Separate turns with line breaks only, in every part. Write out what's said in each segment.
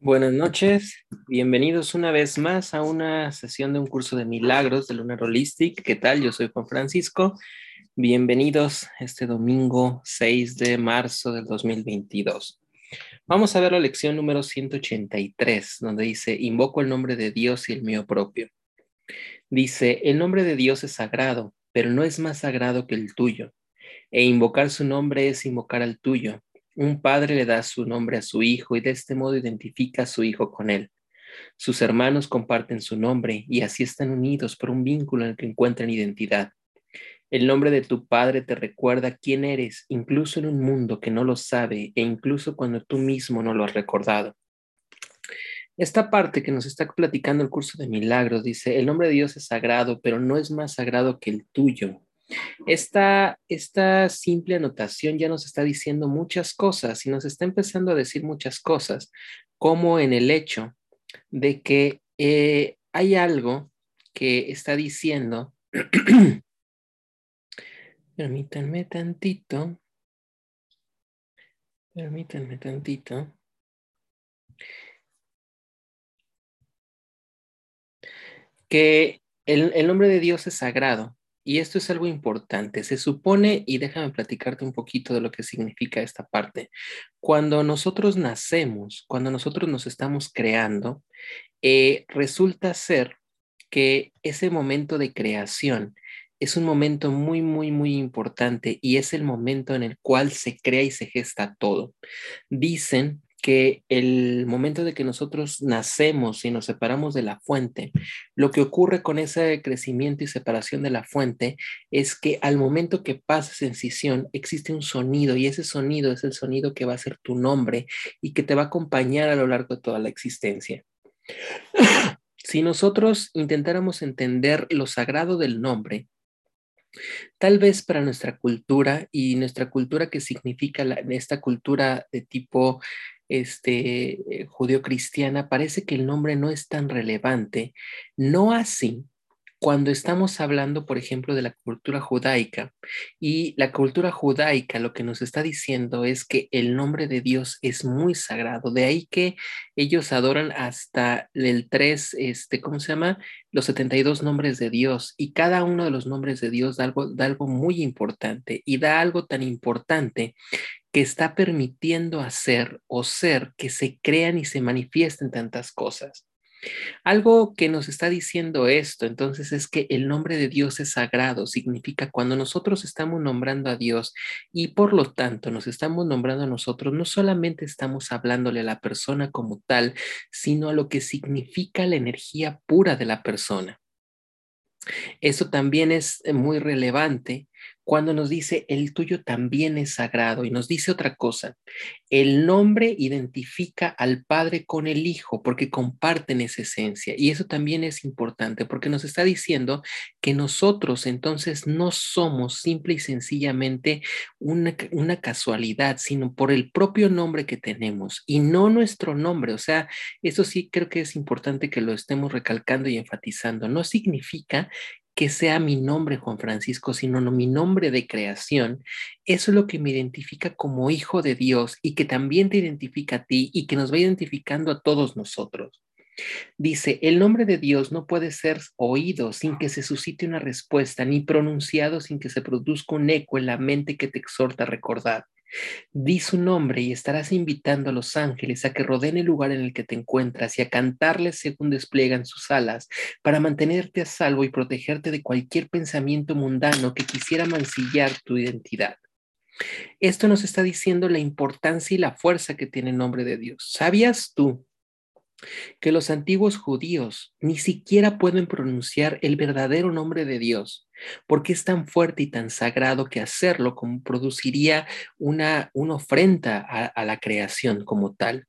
Buenas noches, bienvenidos una vez más a una sesión de un curso de milagros de Lunar Holistic. ¿Qué tal? Yo soy Juan Francisco. Bienvenidos este domingo 6 de marzo del 2022. Vamos a ver la lección número 183, donde dice, invoco el nombre de Dios y el mío propio. Dice, el nombre de Dios es sagrado, pero no es más sagrado que el tuyo. E invocar su nombre es invocar al tuyo un padre le da su nombre a su hijo y de este modo identifica a su hijo con él. Sus hermanos comparten su nombre y así están unidos por un vínculo en el que encuentran identidad. El nombre de tu padre te recuerda quién eres, incluso en un mundo que no lo sabe e incluso cuando tú mismo no lo has recordado. Esta parte que nos está platicando el curso de milagros dice, el nombre de Dios es sagrado, pero no es más sagrado que el tuyo. Esta, esta simple anotación ya nos está diciendo muchas cosas y nos está empezando a decir muchas cosas, como en el hecho de que eh, hay algo que está diciendo, permítanme tantito, permítanme tantito. que el, el nombre de Dios es sagrado y esto es algo importante. Se supone, y déjame platicarte un poquito de lo que significa esta parte. Cuando nosotros nacemos, cuando nosotros nos estamos creando, eh, resulta ser que ese momento de creación es un momento muy, muy, muy importante y es el momento en el cual se crea y se gesta todo. Dicen que el momento de que nosotros nacemos y nos separamos de la fuente, lo que ocurre con ese crecimiento y separación de la fuente es que al momento que pasas en sesión existe un sonido y ese sonido es el sonido que va a ser tu nombre y que te va a acompañar a lo largo de toda la existencia. si nosotros intentáramos entender lo sagrado del nombre, Tal vez para nuestra cultura y nuestra cultura que significa esta cultura de tipo este, eh, judío-cristiana, parece que el nombre no es tan relevante. No así cuando estamos hablando, por ejemplo, de la cultura judaica. Y la cultura judaica lo que nos está diciendo es que el nombre de Dios es muy sagrado. De ahí que ellos adoran hasta el 3, este, ¿cómo se llama? Los 72 nombres de Dios. Y cada uno de los nombres de Dios da algo, da algo muy importante. Y da algo tan importante que está permitiendo hacer o ser que se crean y se manifiesten tantas cosas. Algo que nos está diciendo esto, entonces, es que el nombre de Dios es sagrado, significa cuando nosotros estamos nombrando a Dios y por lo tanto nos estamos nombrando a nosotros, no solamente estamos hablándole a la persona como tal, sino a lo que significa la energía pura de la persona. Eso también es muy relevante cuando nos dice el tuyo también es sagrado y nos dice otra cosa, el nombre identifica al Padre con el Hijo porque comparten esa esencia y eso también es importante porque nos está diciendo que nosotros entonces no somos simple y sencillamente una, una casualidad, sino por el propio nombre que tenemos y no nuestro nombre. O sea, eso sí creo que es importante que lo estemos recalcando y enfatizando. No significa que sea mi nombre Juan Francisco, sino no mi nombre de creación, eso es lo que me identifica como hijo de Dios y que también te identifica a ti y que nos va identificando a todos nosotros. Dice, el nombre de Dios no puede ser oído sin que se suscite una respuesta, ni pronunciado sin que se produzca un eco en la mente que te exhorta a recordar. Di su nombre y estarás invitando a los ángeles a que rodeen el lugar en el que te encuentras y a cantarles según despliegan sus alas, para mantenerte a salvo y protegerte de cualquier pensamiento mundano que quisiera mancillar tu identidad. Esto nos está diciendo la importancia y la fuerza que tiene el nombre de Dios. ¿Sabías tú que los antiguos judíos ni siquiera pueden pronunciar el verdadero nombre de Dios, porque es tan fuerte y tan sagrado que hacerlo produciría una, una ofrenda a, a la creación como tal.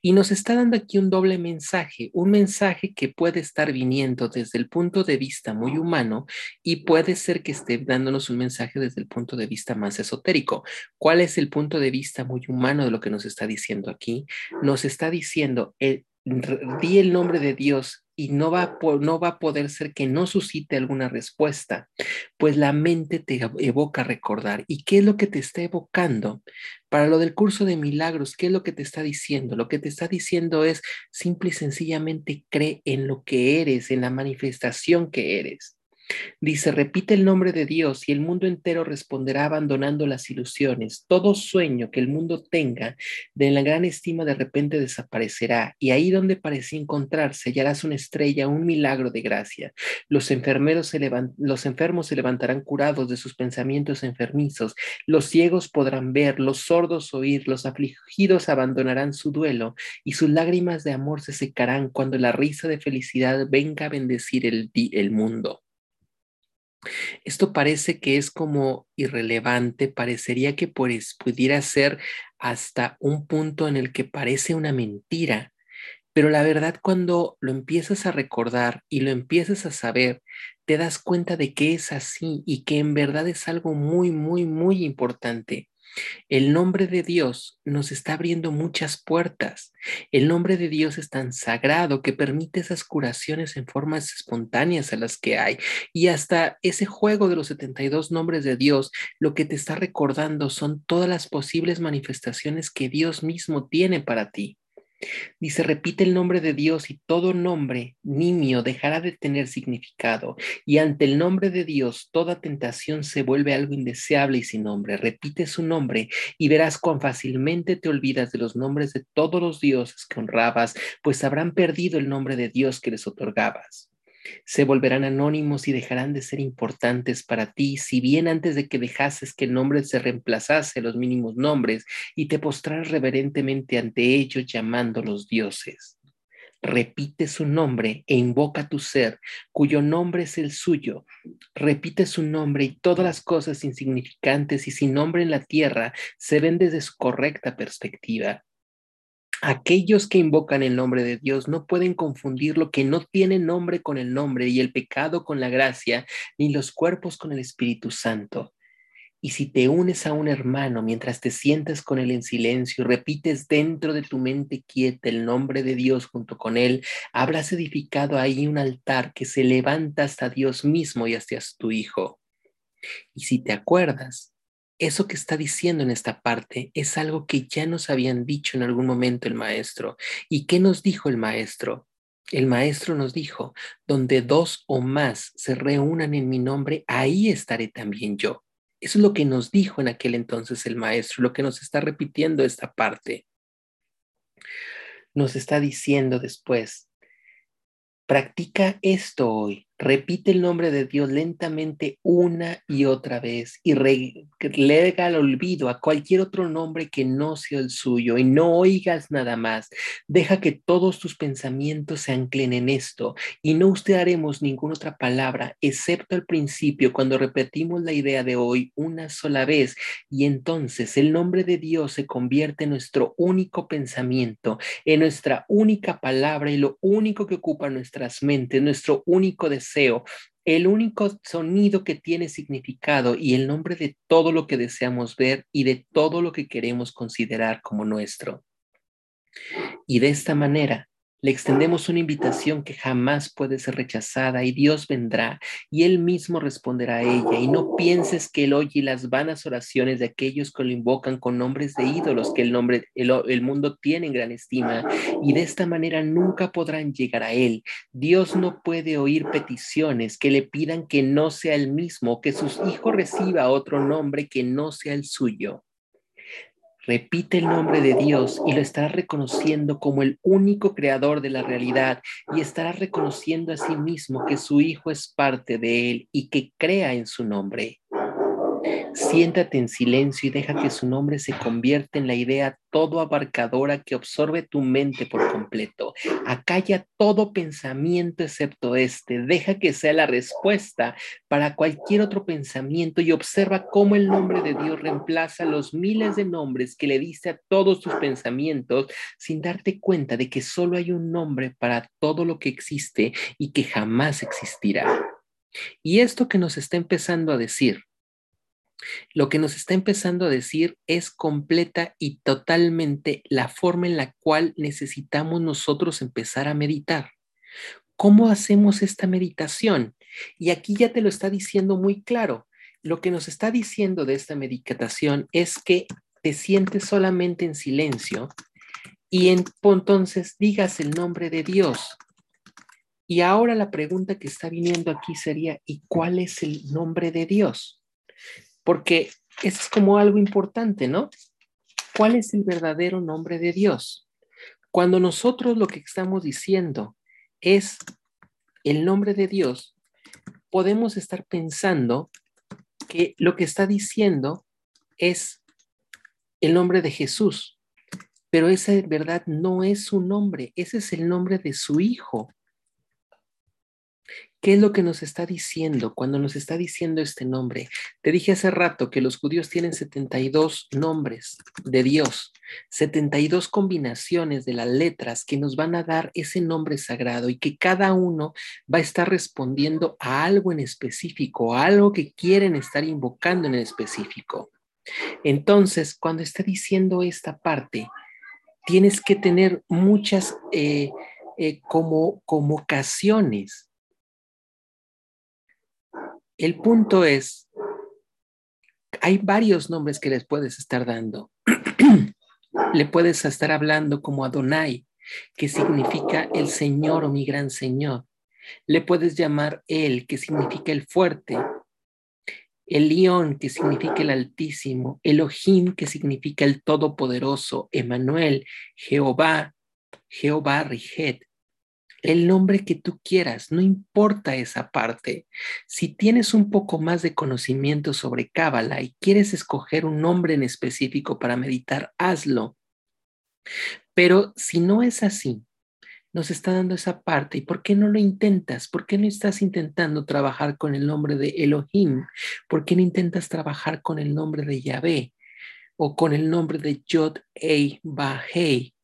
Y nos está dando aquí un doble mensaje, un mensaje que puede estar viniendo desde el punto de vista muy humano y puede ser que esté dándonos un mensaje desde el punto de vista más esotérico. ¿Cuál es el punto de vista muy humano de lo que nos está diciendo aquí? Nos está diciendo, el, di el nombre de Dios y no va, a, no va poder ser que no suscite alguna respuesta, pues la mente te evoca recordar. ¿Y qué es lo que te está evocando? Para lo del curso de milagros, ¿qué es lo que te está diciendo? Lo que te está diciendo es simple y sencillamente cree en lo que eres, en la manifestación que eres. Dice, repite el nombre de Dios y el mundo entero responderá abandonando las ilusiones. Todo sueño que el mundo tenga de la gran estima de repente desaparecerá y ahí donde parecía encontrarse hallarás una estrella, un milagro de gracia. Los, enfermeros se los enfermos se levantarán curados de sus pensamientos enfermizos. Los ciegos podrán ver, los sordos oír, los afligidos abandonarán su duelo y sus lágrimas de amor se secarán cuando la risa de felicidad venga a bendecir el, el mundo. Esto parece que es como irrelevante, parecería que pues, pudiera ser hasta un punto en el que parece una mentira, pero la verdad cuando lo empiezas a recordar y lo empiezas a saber, te das cuenta de que es así y que en verdad es algo muy, muy, muy importante. El nombre de Dios nos está abriendo muchas puertas. El nombre de Dios es tan sagrado que permite esas curaciones en formas espontáneas a las que hay. Y hasta ese juego de los 72 nombres de Dios, lo que te está recordando son todas las posibles manifestaciones que Dios mismo tiene para ti. Dice, repite el nombre de Dios y todo nombre nimio dejará de tener significado. Y ante el nombre de Dios, toda tentación se vuelve algo indeseable y sin nombre. Repite su nombre y verás cuán fácilmente te olvidas de los nombres de todos los dioses que honrabas, pues habrán perdido el nombre de Dios que les otorgabas se volverán anónimos y dejarán de ser importantes para ti, si bien antes de que dejases que el nombre se reemplazase los mínimos nombres y te postrarás reverentemente ante ellos llamándolos dioses. Repite su nombre e invoca tu ser, cuyo nombre es el suyo. Repite su nombre y todas las cosas insignificantes y sin nombre en la tierra se ven desde su correcta perspectiva. Aquellos que invocan el nombre de Dios no pueden confundir lo que no tiene nombre con el nombre y el pecado con la gracia, ni los cuerpos con el Espíritu Santo. Y si te unes a un hermano mientras te sientas con él en silencio y repites dentro de tu mente quieta el nombre de Dios junto con él, habrás edificado ahí un altar que se levanta hasta Dios mismo y hasta tu Hijo. Y si te acuerdas, eso que está diciendo en esta parte es algo que ya nos habían dicho en algún momento el maestro. ¿Y qué nos dijo el maestro? El maestro nos dijo, donde dos o más se reúnan en mi nombre, ahí estaré también yo. Eso es lo que nos dijo en aquel entonces el maestro, lo que nos está repitiendo esta parte. Nos está diciendo después, practica esto hoy, Repite el nombre de Dios lentamente una y otra vez y relega al olvido a cualquier otro nombre que no sea el suyo y no oigas nada más. Deja que todos tus pensamientos se anclen en esto y no haremos ninguna otra palabra excepto al principio cuando repetimos la idea de hoy una sola vez y entonces el nombre de Dios se convierte en nuestro único pensamiento, en nuestra única palabra y lo único que ocupa nuestras mentes, nuestro único deseo el único sonido que tiene significado y el nombre de todo lo que deseamos ver y de todo lo que queremos considerar como nuestro. Y de esta manera le extendemos una invitación que jamás puede ser rechazada y Dios vendrá y Él mismo responderá a ella. Y no pienses que Él oye las vanas oraciones de aquellos que lo invocan con nombres de ídolos que el, nombre, el, mundo tiene en gran estima y de esta manera nunca podrán llegar a Él. Dios no puede oír peticiones que le pidan que no sea el mismo, que sus hijos reciba otro nombre que no sea el suyo. Repite el nombre de Dios y lo estarás reconociendo como el único creador de la realidad y estarás reconociendo a sí mismo que su Hijo es parte de él y que crea en su nombre. Siéntate en silencio y deja que su nombre se convierta en la idea todo abarcadora que absorbe tu mente por completo. Acalla todo pensamiento excepto este. Deja que sea la respuesta para cualquier otro pensamiento y observa cómo el nombre de Dios reemplaza los miles de nombres que le diste a todos tus pensamientos sin darte cuenta de que solo hay un nombre para todo lo que existe y que jamás existirá. Y esto que nos está empezando a decir lo que nos está empezando a decir es completa y totalmente la forma en la cual necesitamos nosotros empezar a meditar. ¿Cómo hacemos esta meditación? Y aquí ya te lo está diciendo muy claro. Lo que nos está diciendo de esta meditación es que te sientes solamente en silencio y entonces digas el nombre de Dios. Y ahora la pregunta que está viniendo aquí sería, ¿y cuál es el nombre de Dios? Porque eso es como algo importante, ¿no? ¿Cuál es el verdadero nombre de Dios? Cuando nosotros lo que estamos diciendo es el nombre de Dios, podemos estar pensando que lo que está diciendo es el nombre de Jesús, pero esa verdad no es su nombre, ese es el nombre de su Hijo. ¿Qué es lo que nos está diciendo cuando nos está diciendo este nombre? Te dije hace rato que los judíos tienen 72 nombres de Dios, 72 combinaciones de las letras que nos van a dar ese nombre sagrado y que cada uno va a estar respondiendo a algo en específico, a algo que quieren estar invocando en específico. Entonces, cuando está diciendo esta parte, tienes que tener muchas eh, eh, como, como ocasiones el punto es, hay varios nombres que les puedes estar dando. Le puedes estar hablando como Adonai, que significa el Señor o mi gran Señor. Le puedes llamar Él, que significa el fuerte. El León, que significa el Altísimo. Elohim, que significa el Todopoderoso. Emanuel, Jehová, Jehová Rijet el nombre que tú quieras, no importa esa parte. Si tienes un poco más de conocimiento sobre Cábala y quieres escoger un nombre en específico para meditar, hazlo. Pero si no es así, nos está dando esa parte. ¿Y por qué no lo intentas? ¿Por qué no estás intentando trabajar con el nombre de Elohim? ¿Por qué no intentas trabajar con el nombre de Yahvé? O con el nombre de Yod Ei Bahei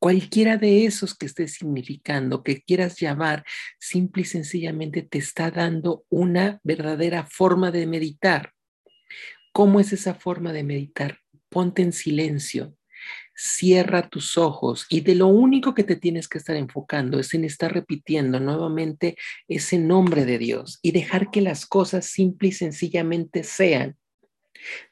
Cualquiera de esos que estés significando, que quieras llamar, simple y sencillamente te está dando una verdadera forma de meditar. ¿Cómo es esa forma de meditar? Ponte en silencio, cierra tus ojos y de lo único que te tienes que estar enfocando es en estar repitiendo nuevamente ese nombre de Dios y dejar que las cosas simple y sencillamente sean.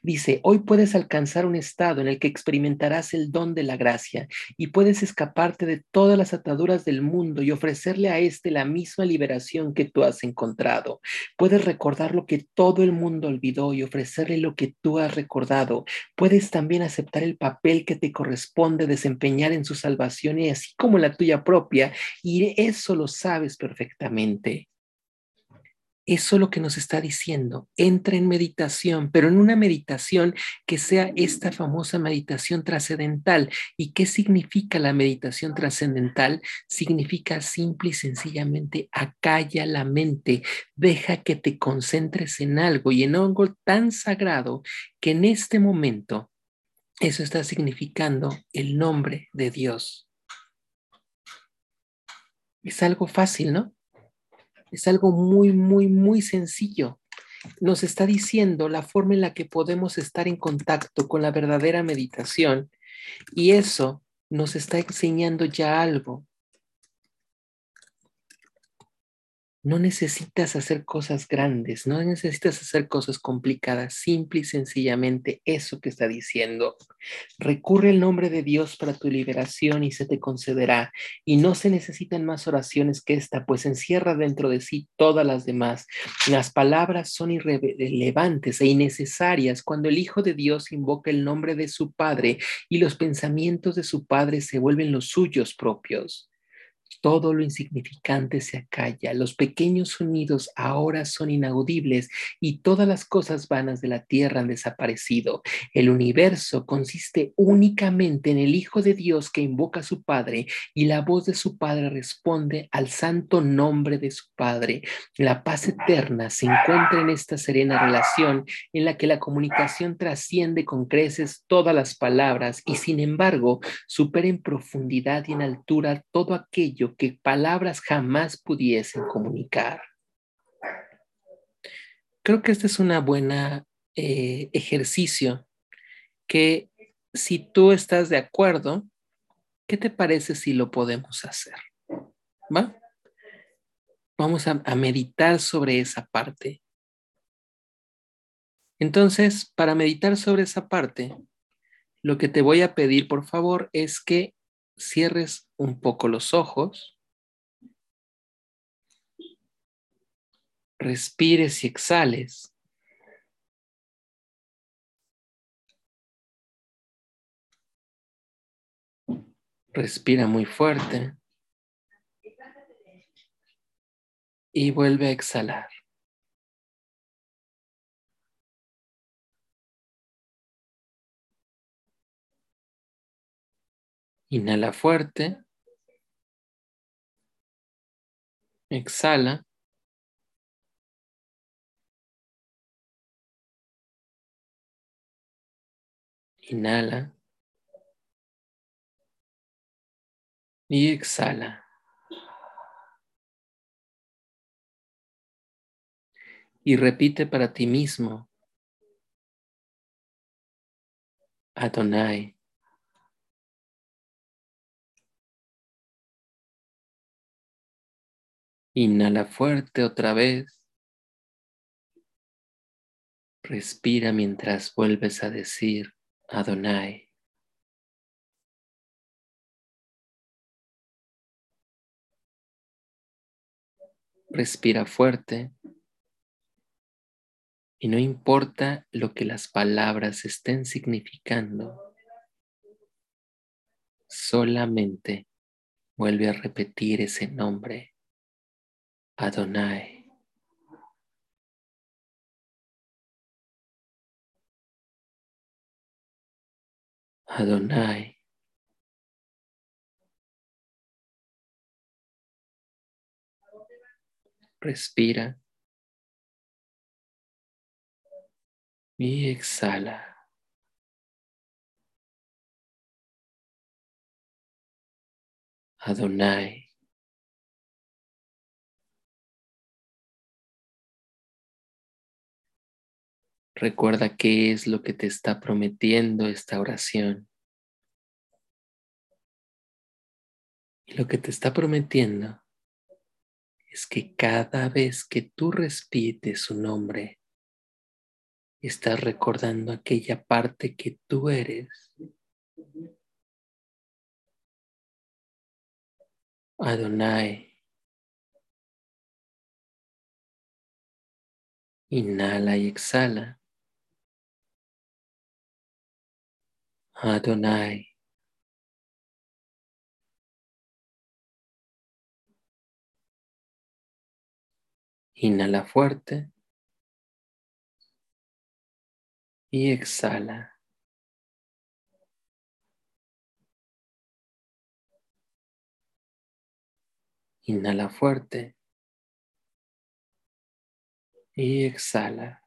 Dice, hoy puedes alcanzar un estado en el que experimentarás el don de la gracia y puedes escaparte de todas las ataduras del mundo y ofrecerle a éste la misma liberación que tú has encontrado. Puedes recordar lo que todo el mundo olvidó y ofrecerle lo que tú has recordado. Puedes también aceptar el papel que te corresponde desempeñar en su salvación y así como la tuya propia y eso lo sabes perfectamente. Eso es lo que nos está diciendo. Entra en meditación, pero en una meditación que sea esta famosa meditación trascendental. ¿Y qué significa la meditación trascendental? Significa simple y sencillamente acalla la mente, deja que te concentres en algo y en algo tan sagrado que en este momento eso está significando el nombre de Dios. Es algo fácil, ¿no? Es algo muy, muy, muy sencillo. Nos está diciendo la forma en la que podemos estar en contacto con la verdadera meditación y eso nos está enseñando ya algo. No necesitas hacer cosas grandes, no necesitas hacer cosas complicadas, simple y sencillamente eso que está diciendo. Recurre el nombre de Dios para tu liberación y se te concederá. Y no se necesitan más oraciones que esta, pues encierra dentro de sí todas las demás. Las palabras son irrelevantes e innecesarias cuando el Hijo de Dios invoca el nombre de su Padre y los pensamientos de su Padre se vuelven los suyos propios. Todo lo insignificante se acalla, los pequeños sonidos ahora son inaudibles y todas las cosas vanas de la tierra han desaparecido. El universo consiste únicamente en el Hijo de Dios que invoca a su Padre y la voz de su Padre responde al santo nombre de su Padre. La paz eterna se encuentra en esta serena relación en la que la comunicación trasciende con creces todas las palabras y sin embargo supera en profundidad y en altura todo aquello que palabras jamás pudiesen comunicar. Creo que este es un buen eh, ejercicio que si tú estás de acuerdo, ¿qué te parece si lo podemos hacer? ¿Va? vamos a, a meditar sobre esa parte. Entonces, para meditar sobre esa parte, lo que te voy a pedir, por favor, es que cierres un poco los ojos, respires y exhales. Respira muy fuerte. Y vuelve a exhalar. Inhala fuerte. Exhala. Inhala. Y exhala. Y repite para ti mismo. Adonai. Inhala fuerte otra vez. Respira mientras vuelves a decir Adonai. Respira fuerte. Y no importa lo que las palabras estén significando, solamente vuelve a repetir ese nombre. Adonai. Adonai. Respira. Y exhala. Adonai. Recuerda qué es lo que te está prometiendo esta oración. Y lo que te está prometiendo es que cada vez que tú respites su nombre, estás recordando aquella parte que tú eres. Adonai. Inhala y exhala. Adonai. Inhala fuerte y exhala. Inhala fuerte y exhala.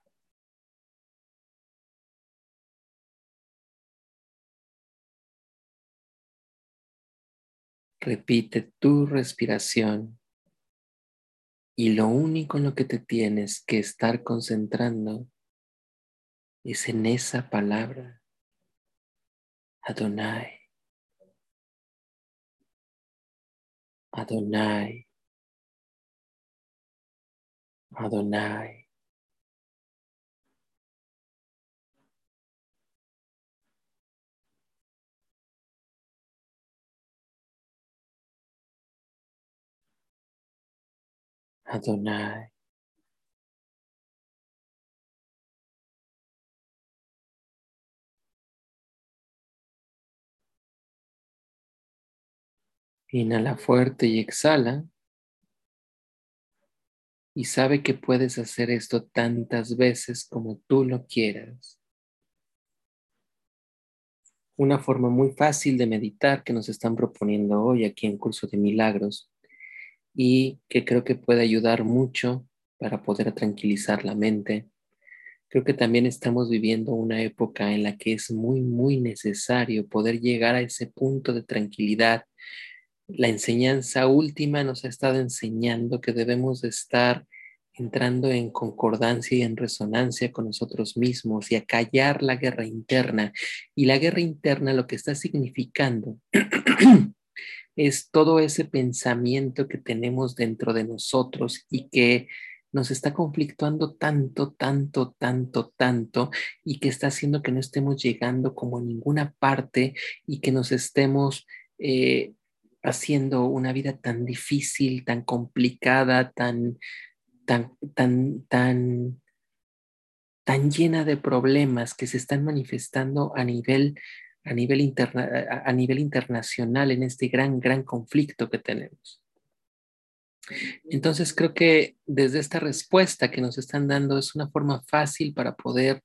Repite tu respiración y lo único en lo que te tienes que estar concentrando es en esa palabra, Adonai. Adonai. Adonai. Adonai. Inhala fuerte y exhala. Y sabe que puedes hacer esto tantas veces como tú lo quieras. Una forma muy fácil de meditar que nos están proponiendo hoy aquí en Curso de Milagros y que creo que puede ayudar mucho para poder tranquilizar la mente. Creo que también estamos viviendo una época en la que es muy, muy necesario poder llegar a ese punto de tranquilidad. La enseñanza última nos ha estado enseñando que debemos estar entrando en concordancia y en resonancia con nosotros mismos y a callar la guerra interna. Y la guerra interna lo que está significando es todo ese pensamiento que tenemos dentro de nosotros y que nos está conflictuando tanto, tanto, tanto, tanto y que está haciendo que no estemos llegando como a ninguna parte y que nos estemos eh, haciendo una vida tan difícil, tan complicada, tan, tan, tan, tan, tan llena de problemas que se están manifestando a nivel, a nivel, interna, a nivel internacional en este gran, gran conflicto que tenemos. Entonces creo que desde esta respuesta que nos están dando es una forma fácil para poder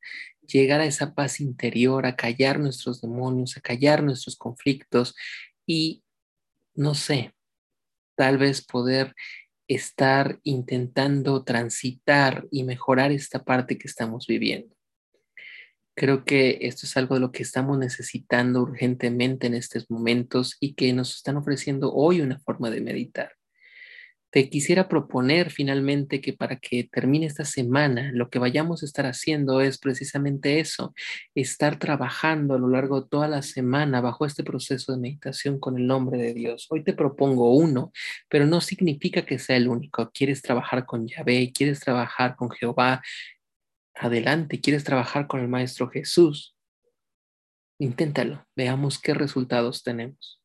llegar a esa paz interior, a callar nuestros demonios, a callar nuestros conflictos y, no sé, tal vez poder estar intentando transitar y mejorar esta parte que estamos viviendo. Creo que esto es algo de lo que estamos necesitando urgentemente en estos momentos y que nos están ofreciendo hoy una forma de meditar. Te quisiera proponer finalmente que para que termine esta semana, lo que vayamos a estar haciendo es precisamente eso, estar trabajando a lo largo de toda la semana bajo este proceso de meditación con el nombre de Dios. Hoy te propongo uno, pero no significa que sea el único. Quieres trabajar con Yahvé, quieres trabajar con Jehová, adelante, quieres trabajar con el Maestro Jesús. Inténtalo, veamos qué resultados tenemos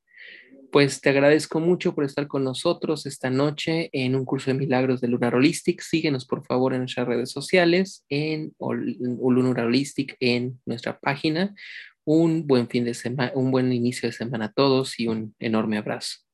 pues te agradezco mucho por estar con nosotros esta noche en un curso de milagros de Lunar Holistic. Síguenos por favor en nuestras redes sociales, en Lunar Holistic, en nuestra página. Un buen fin de semana, un buen inicio de semana a todos y un enorme abrazo.